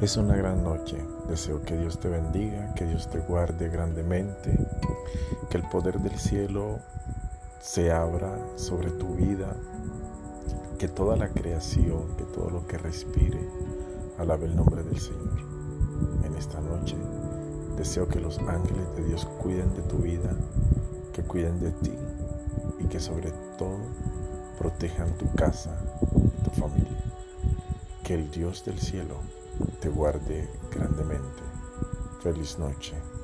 Es una gran noche. Deseo que Dios te bendiga, que Dios te guarde grandemente, que el poder del cielo se abra sobre tu vida, que toda la creación, que todo lo que respire, alabe el nombre del Señor. En esta noche deseo que los ángeles de Dios cuiden de tu vida, que cuiden de ti y que sobre todo protejan tu casa y tu familia. Que el Dios del cielo te guarde grandemente. Feliz noche.